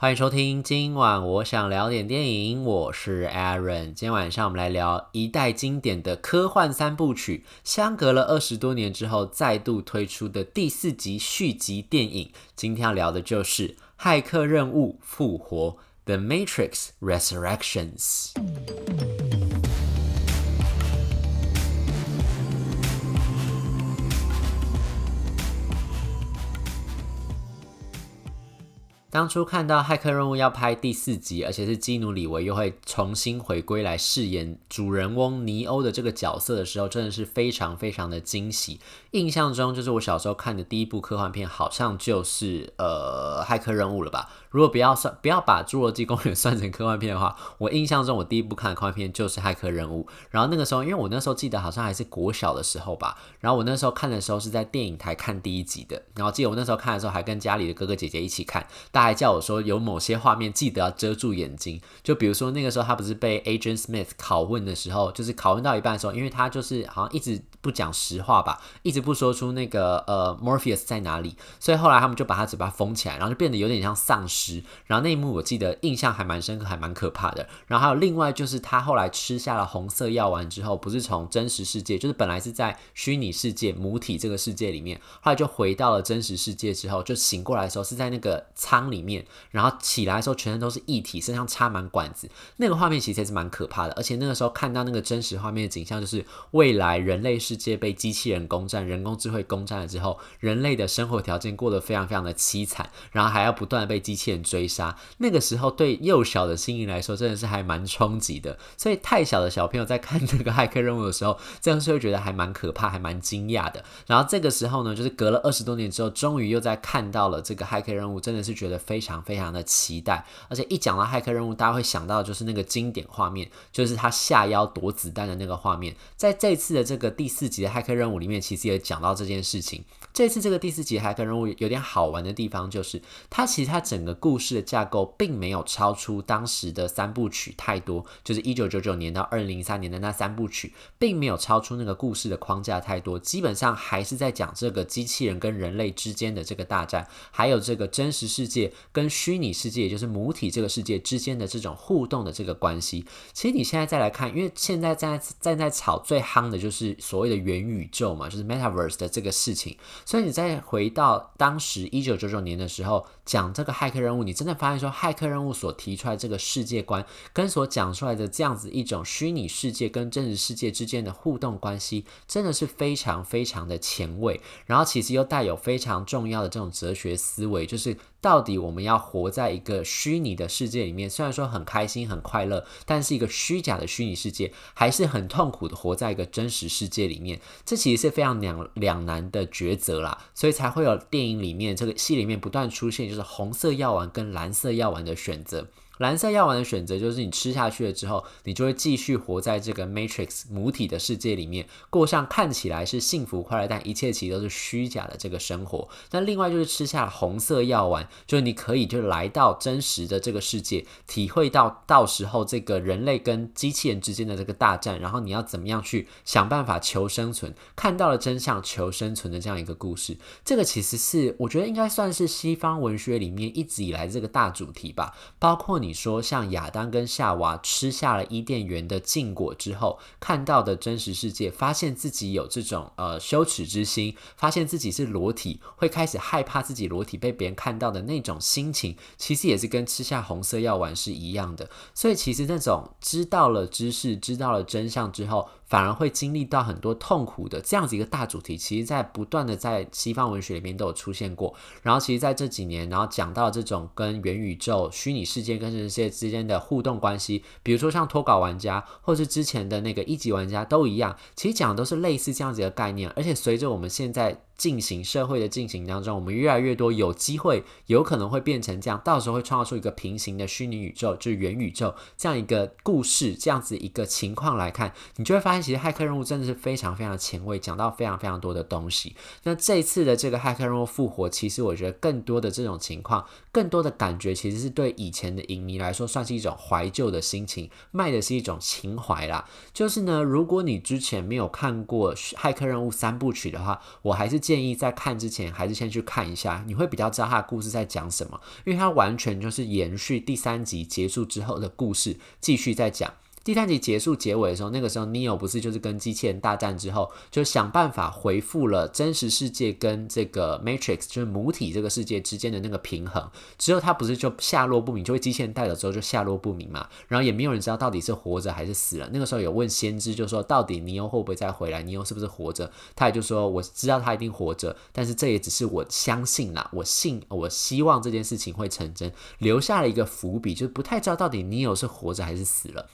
欢迎收听，今晚我想聊点电影，我是 Aaron。今天晚上我们来聊一代经典的科幻三部曲，相隔了二十多年之后再度推出的第四集续集电影。今天要聊的就是《骇客任务：复活》（The Matrix Resurrections）。当初看到《骇客任务》要拍第四集，而且是基努·里维又会重新回归来饰演主人翁尼欧的这个角色的时候，真的是非常非常的惊喜。印象中，就是我小时候看的第一部科幻片，好像就是呃《骇客任务》了吧。如果不要算，不要把《侏罗纪公园》算成科幻片的话，我印象中我第一部看的科幻片就是《骇客任务》。然后那个时候，因为我那时候记得好像还是国小的时候吧，然后我那时候看的时候是在电影台看第一集的。然后记得我那时候看的时候，还跟家里的哥哥姐姐一起看，大家还叫我说有某些画面记得要遮住眼睛。就比如说那个时候他不是被 Agent Smith 拷问的时候，就是拷问到一半的时候，因为他就是好像一直不讲实话吧，一直不说出那个呃 Morpheus 在哪里，所以后来他们就把他嘴巴封起来，然后就变得有点像丧尸。然后那一幕我记得印象还蛮深刻，还蛮可怕的。然后还有另外就是他后来吃下了红色药丸之后，不是从真实世界，就是本来是在虚拟世界母体这个世界里面，后来就回到了真实世界之后，就醒过来的时候是在那个舱里面，然后起来的时候全身都是液体，身上插满管子，那个画面其实也是蛮可怕的。而且那个时候看到那个真实画面的景象，就是未来人类世界被机器人攻占、人工智慧攻占了之后，人类的生活条件过得非常非常的凄惨，然后还要不断被机器人追。杀那个时候，对幼小的心灵来说，真的是还蛮冲击的。所以太小的小朋友在看这个 骇客任务的时候，这样是会觉得还蛮可怕，还蛮惊讶的。然后这个时候呢，就是隔了二十多年之后，终于又在看到了这个骇客任务，真的是觉得非常非常的期待。而且一讲到骇客任务，大家会想到就是那个经典画面，就是他下腰躲子弹的那个画面。在这次的这个第四集的骇客任务里面，其实也讲到这件事情。这次这个第四集骇客任务有点好玩的地方，就是它其实它整个故事的架构并没有超出当时的三部曲太多，就是一九九九年到二零零三年的那三部曲，并没有超出那个故事的框架太多，基本上还是在讲这个机器人跟人类之间的这个大战，还有这个真实世界跟虚拟世界，也就是母体这个世界之间的这种互动的这个关系。其实你现在再来看，因为现在在在在炒最夯的就是所谓的元宇宙嘛，就是 Metaverse 的这个事情。所以你再回到当时一九九九年的时候，讲这个骇客任务，你真的发现说，骇客任务所提出来这个世界观，跟所讲出来的这样子一种虚拟世界跟真实世界之间的互动关系，真的是非常非常的前卫，然后其实又带有非常重要的这种哲学思维，就是。到底我们要活在一个虚拟的世界里面，虽然说很开心很快乐，但是一个虚假的虚拟世界，还是很痛苦的活在一个真实世界里面。这其实是非常两两难的抉择啦，所以才会有电影里面这个戏里面不断出现，就是红色药丸跟蓝色药丸的选择。蓝色药丸的选择就是你吃下去了之后，你就会继续活在这个 Matrix 母体的世界里面，过上看起来是幸福快乐，但一切其实都是虚假的这个生活。那另外就是吃下红色药丸，就是你可以就来到真实的这个世界，体会到到时候这个人类跟机器人之间的这个大战，然后你要怎么样去想办法求生存，看到了真相求生存的这样一个故事。这个其实是我觉得应该算是西方文学里面一直以来这个大主题吧，包括你。你说像亚当跟夏娃吃下了伊甸园的禁果之后，看到的真实世界，发现自己有这种呃羞耻之心，发现自己是裸体，会开始害怕自己裸体被别人看到的那种心情，其实也是跟吃下红色药丸是一样的。所以其实那种知道了知识，知道了真相之后，反而会经历到很多痛苦的这样子一个大主题，其实在不断的在西方文学里面都有出现过。然后其实在这几年，然后讲到这种跟元宇宙、虚拟世界跟真实世界之间的互动关系，比如说像脱稿玩家，或是之前的那个一级玩家都一样，其实讲的都是类似这样子的概念。而且随着我们现在。进行社会的进行当中，我们越来越多有机会，有可能会变成这样，到时候会创造出一个平行的虚拟宇宙，就是元宇宙这样一个故事，这样子一个情况来看，你就会发现，其实骇客任务真的是非常非常前卫，讲到非常非常多的东西。那这一次的这个骇客任务复活，其实我觉得更多的这种情况，更多的感觉，其实是对以前的影迷来说，算是一种怀旧的心情，卖的是一种情怀啦。就是呢，如果你之前没有看过骇客任务三部曲的话，我还是。建议在看之前还是先去看一下，你会比较知道他的故事在讲什么，因为他完全就是延续第三集结束之后的故事，继续在讲。第三集结束结尾的时候，那个时候 Neo 不是就是跟机器人大战之后，就想办法恢复了真实世界跟这个 Matrix 就是母体这个世界之间的那个平衡。之后他不是就下落不明，就被机器人带走之后就下落不明嘛。然后也没有人知道到底是活着还是死了。那个时候有问先知，就说到底 Neo 会不会再回来？Neo 是不是活着？他也就说我知道他一定活着，但是这也只是我相信啦，我信，我希望这件事情会成真，留下了一个伏笔，就是不太知道到底 Neo 是活着还是死了。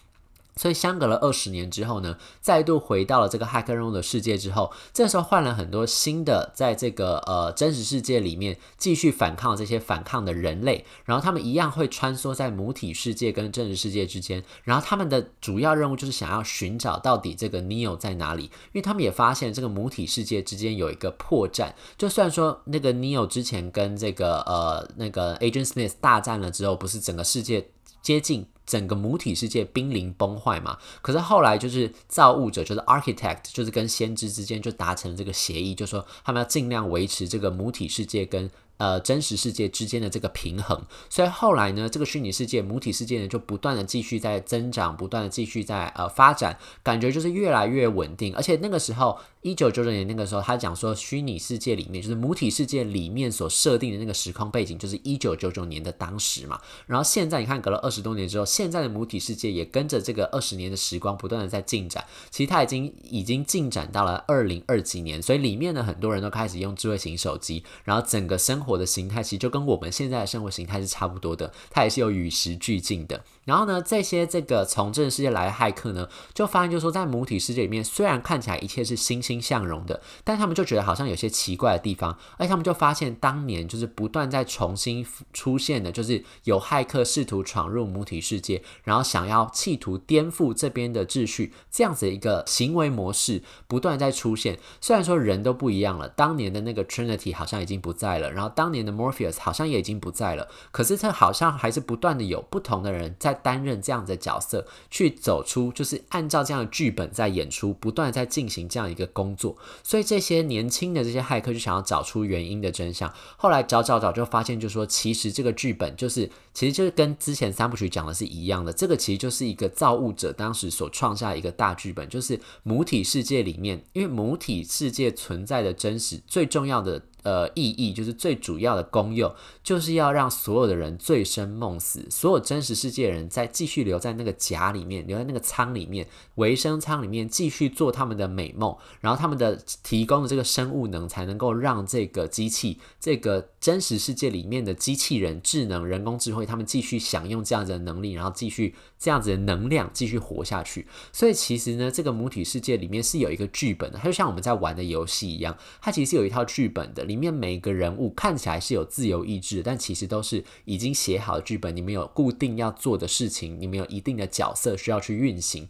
所以相隔了二十年之后呢，再度回到了这个骇客任务的世界之后，这时候换了很多新的，在这个呃真实世界里面继续反抗这些反抗的人类，然后他们一样会穿梭在母体世界跟真实世界之间，然后他们的主要任务就是想要寻找到底这个 Neo 在哪里，因为他们也发现这个母体世界之间有一个破绽，就算说那个 Neo 之前跟这个呃那个 Agent Smith 大战了之后，不是整个世界接近。整个母体世界濒临崩坏嘛，可是后来就是造物者，就是 architect，就是跟先知之间就达成了这个协议，就说他们要尽量维持这个母体世界跟。呃，真实世界之间的这个平衡，所以后来呢，这个虚拟世界、母体世界呢，就不断的继续在增长，不断的继续在呃发展，感觉就是越来越稳定。而且那个时候，一九九九年那个时候，他讲说，虚拟世界里面就是母体世界里面所设定的那个时空背景，就是一九九九年的当时嘛。然后现在你看，隔了二十多年之后，现在的母体世界也跟着这个二十年的时光不断的在进展。其实它已经已经进展到了二零二几年，所以里面呢，很多人都开始用智慧型手机，然后整个生活的形态其实就跟我们现在的生活形态是差不多的，它也是有与时俱进的。然后呢，这些这个从真实世界来的骇客呢，就发现就是说，在母体世界里面，虽然看起来一切是欣欣向荣的，但他们就觉得好像有些奇怪的地方。而且他们就发现，当年就是不断在重新出现的，就是有骇客试图闯入母体世界，然后想要企图颠覆这边的秩序，这样子一个行为模式不断在出现。虽然说人都不一样了，当年的那个 Trinity 好像已经不在了，然后当年的 Morpheus 好像也已经不在了，可是他好像还是不断的有不同的人在。担任这样的角色，去走出，就是按照这样的剧本在演出，不断在进行这样一个工作。所以这些年轻的这些骇客就想要找出原因的真相。后来找找找，就发现，就说其实这个剧本就是，其实就是跟之前三部曲讲的是一样的。这个其实就是一个造物者当时所创下的一个大剧本，就是母体世界里面，因为母体世界存在的真实最重要的。呃，意义就是最主要的功用，就是要让所有的人醉生梦死，所有真实世界的人在继续留在那个甲里面，留在那个舱里面，维生舱里面继续做他们的美梦，然后他们的提供的这个生物能才能够让这个机器，这个真实世界里面的机器人、智能、人工智慧，他们继续享用这样子的能力，然后继续这样子的能量继续活下去。所以其实呢，这个母体世界里面是有一个剧本的，它就像我们在玩的游戏一样，它其实是有一套剧本的。里面每一个人物看起来是有自由意志，但其实都是已经写好的剧本。你们有固定要做的事情，你们有一定的角色需要去运行。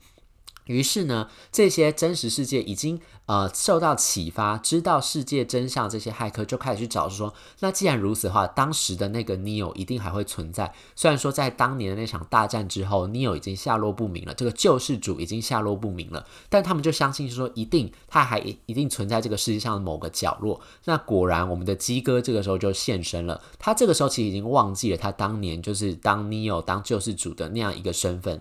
于是呢，这些真实世界已经呃受到启发，知道世界真相，这些骇客就开始去找说，那既然如此的话，当时的那个 Neo 一定还会存在。虽然说在当年的那场大战之后，Neo 已经下落不明了，这个救世主已经下落不明了，但他们就相信说，一定他还一定存在这个世界上的某个角落。那果然，我们的鸡哥这个时候就现身了。他这个时候其实已经忘记了他当年就是当 Neo 当救世主的那样一个身份。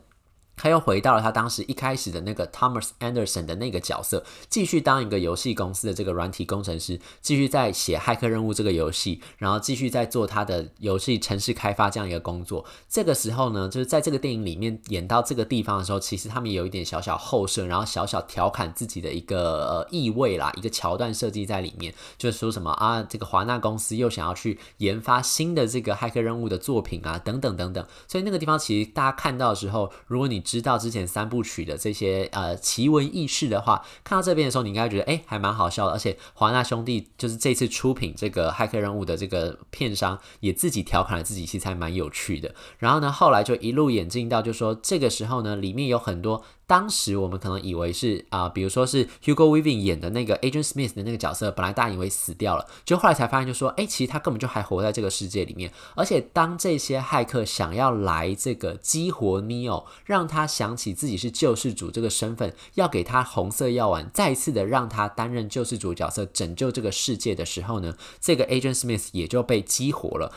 他又回到了他当时一开始的那个 Thomas Anderson 的那个角色，继续当一个游戏公司的这个软体工程师，继续在写骇客任务这个游戏，然后继续在做他的游戏程式开发这样一个工作。这个时候呢，就是在这个电影里面演到这个地方的时候，其实他们有一点小小后设，然后小小调侃自己的一个呃意味啦，一个桥段设计在里面，就是说什么啊，这个华纳公司又想要去研发新的这个骇客任务的作品啊，等等等等。所以那个地方其实大家看到的时候，如果你知道之前三部曲的这些呃奇闻异事的话，看到这边的时候，你应该觉得哎，还蛮好笑的。而且华纳兄弟就是这次出品这个骇客任务的这个片商，也自己调侃了自己，其实还蛮有趣的。然后呢，后来就一路演进到，就说这个时候呢，里面有很多。当时我们可能以为是啊、比如说是 Hugo Weaving 演的那个 Agent Smith 的那个角色，本来大家以为死掉了，就后来才发现，就说，哎，其实他根本就还活在这个世界里面。而且当这些骇客想要来这个激活 Neo，让他想起自己是救世主这个身份，要给他红色药丸，再一次的让他担任救世主角色，拯救这个世界的时候呢，这个 Agent Smith 也就被激活了。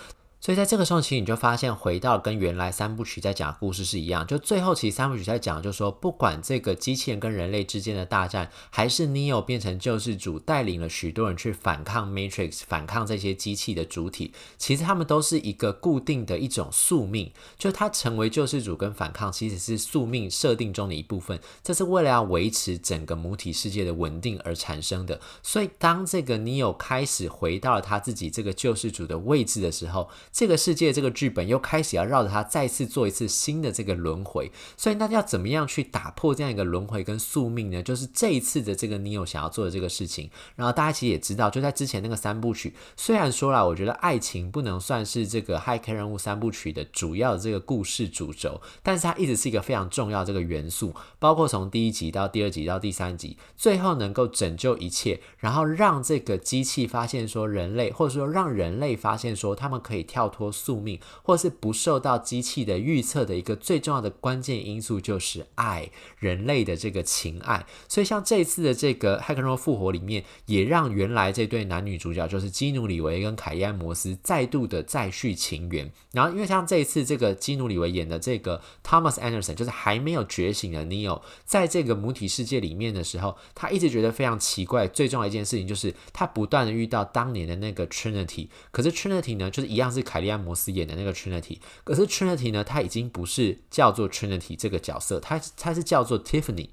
所以在这个时候，其实你就发现，回到跟原来三部曲在讲的故事是一样。就最后，其实三部曲在讲，就是说不管这个机器人跟人类之间的大战，还是 Neo 变成救世主，带领了许多人去反抗 Matrix，反抗这些机器的主体，其实他们都是一个固定的一种宿命。就他成为救世主跟反抗，其实是宿命设定中的一部分。这是为了要维持整个母体世界的稳定而产生的。所以，当这个 Neo 开始回到他自己这个救世主的位置的时候，这个世界这个剧本又开始要绕着它再次做一次新的这个轮回，所以那要怎么样去打破这样一个轮回跟宿命呢？就是这一次的这个 Neo 想要做的这个事情。然后大家其实也知道，就在之前那个三部曲，虽然说了，我觉得爱情不能算是这个骇客任务三部曲的主要的这个故事主轴，但是它一直是一个非常重要的这个元素，包括从第一集到第二集到第三集，最后能够拯救一切，然后让这个机器发现说人类，或者说让人类发现说他们可以跳脱。宿命，或是不受到机器的预测的一个最重要的关键因素，就是爱，人类的这个情爱。所以，像这一次的这个《骇客任务：复活》里面，也让原来这对男女主角，就是基努·里维跟凯莉安·摩斯，再度的再续情缘。然后，因为像这一次这个基努·里维演的这个 Thomas Anderson，就是还没有觉醒的 Neo，在这个母体世界里面的时候，他一直觉得非常奇怪。最重要一件事情就是，他不断的遇到当年的那个 Trinity，可是 Trinity 呢，就是一样是凯凯利安·摩斯演的那个 Trinity，可是 Trinity 呢，他已经不是叫做 Trinity 这个角色，他他是叫做 Tiffany。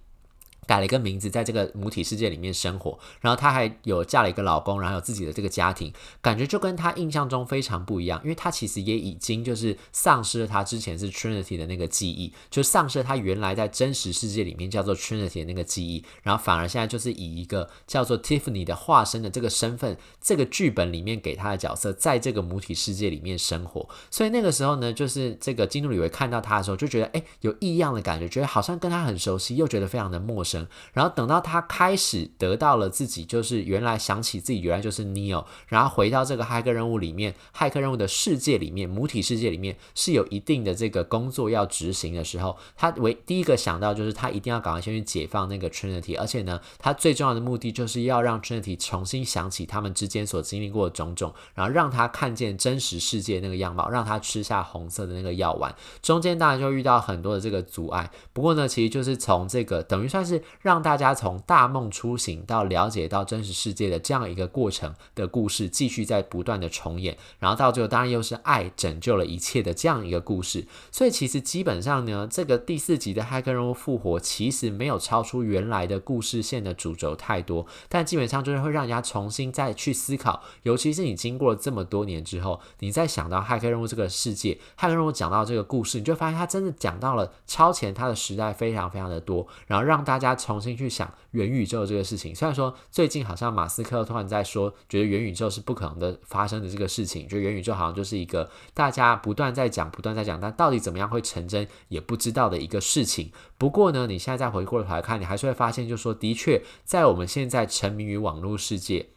改了一个名字，在这个母体世界里面生活，然后她还有嫁了一个老公，然后有自己的这个家庭，感觉就跟她印象中非常不一样。因为她其实也已经就是丧失了她之前是 Trinity 的那个记忆，就丧失了她原来在真实世界里面叫做 Trinity 的那个记忆，然后反而现在就是以一个叫做 Tiffany 的化身的这个身份，这个剧本里面给她的角色，在这个母体世界里面生活。所以那个时候呢，就是这个基努里维看到她的时候，就觉得哎，有异样的感觉，觉得好像跟她很熟悉，又觉得非常的陌生。然后等到他开始得到了自己，就是原来想起自己原来就是 Neo，然后回到这个骇客任务里面，骇客任务的世界里面，母体世界里面是有一定的这个工作要执行的时候，他唯第一个想到就是他一定要赶快先去解放那个 Trinity，而且呢，他最重要的目的就是要让 Trinity 重新想起他们之间所经历过的种种，然后让他看见真实世界那个样貌，让他吃下红色的那个药丸。中间当然就遇到很多的这个阻碍，不过呢，其实就是从这个等于算是。让大家从大梦初醒到了解到真实世界的这样一个过程的故事，继续在不断的重演，然后到最后当然又是爱拯救了一切的这样一个故事。所以其实基本上呢，这个第四集的骇客任务复活其实没有超出原来的故事线的主轴太多，但基本上就是会让人家重新再去思考，尤其是你经过了这么多年之后，你再想到骇客任务这个世界，骇客任务讲到这个故事，你就发现它真的讲到了超前它的时代非常非常的多，然后让大家重新去想元宇宙这个事情，虽然说最近好像马斯克突然在说，觉得元宇宙是不可能的发生的这个事情，觉得元宇宙好像就是一个大家不断在讲、不断在讲，但到底怎么样会成真也不知道的一个事情。不过呢，你现在再回过头来看，你还是会发现，就是说，的确在我们现在沉迷于网络世界，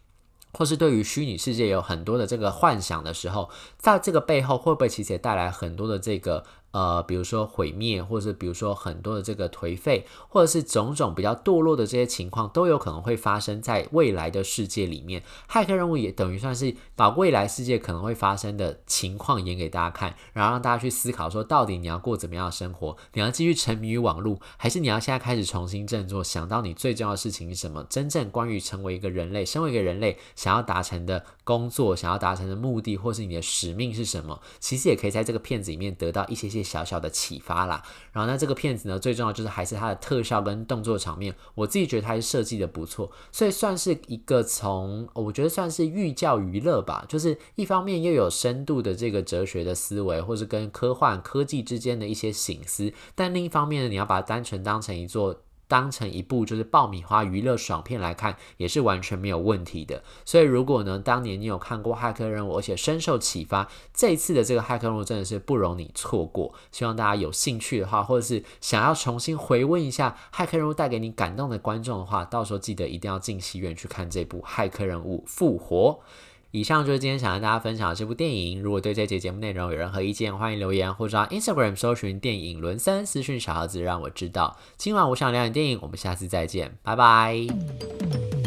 或是对于虚拟世界有很多的这个幻想的时候，在这个背后会不会其实也带来很多的这个？呃，比如说毁灭，或者是比如说很多的这个颓废，或者是种种比较堕落的这些情况，都有可能会发生在未来的世界里面。骇客任务也等于算是把未来世界可能会发生的情况演给大家看，然后让大家去思考说，到底你要过怎么样的生活？你要继续沉迷于网络，还是你要现在开始重新振作，想到你最重要的事情是什么？真正关于成为一个人类，身为一个人类想要达成的工作，想要达成的目的，或是你的使命是什么？其实也可以在这个片子里面得到一些些。些小小的启发啦，然后那，这个片子呢，最重要就是还是它的特效跟动作场面，我自己觉得它是设计的不错，所以算是一个从我觉得算是寓教于乐吧，就是一方面又有深度的这个哲学的思维，或是跟科幻科技之间的一些醒思，但另一方面呢，你要把它单纯当成一座。当成一部就是爆米花娱乐爽片来看，也是完全没有问题的。所以如果呢，当年你有看过《骇客任务》，而且深受启发，这一次的这个《骇客任务》真的是不容你错过。希望大家有兴趣的话，或者是想要重新回温一下《骇客任务》带给你感动的观众的话，到时候记得一定要进戏院去看这部《骇客任务：复活》。以上就是今天想跟大家分享的这部电影。如果对这节节目内容有任何意见，欢迎留言或者到 Instagram 搜寻电影轮森私讯小盒子让我知道。今晚我想聊点电影，我们下次再见，拜拜。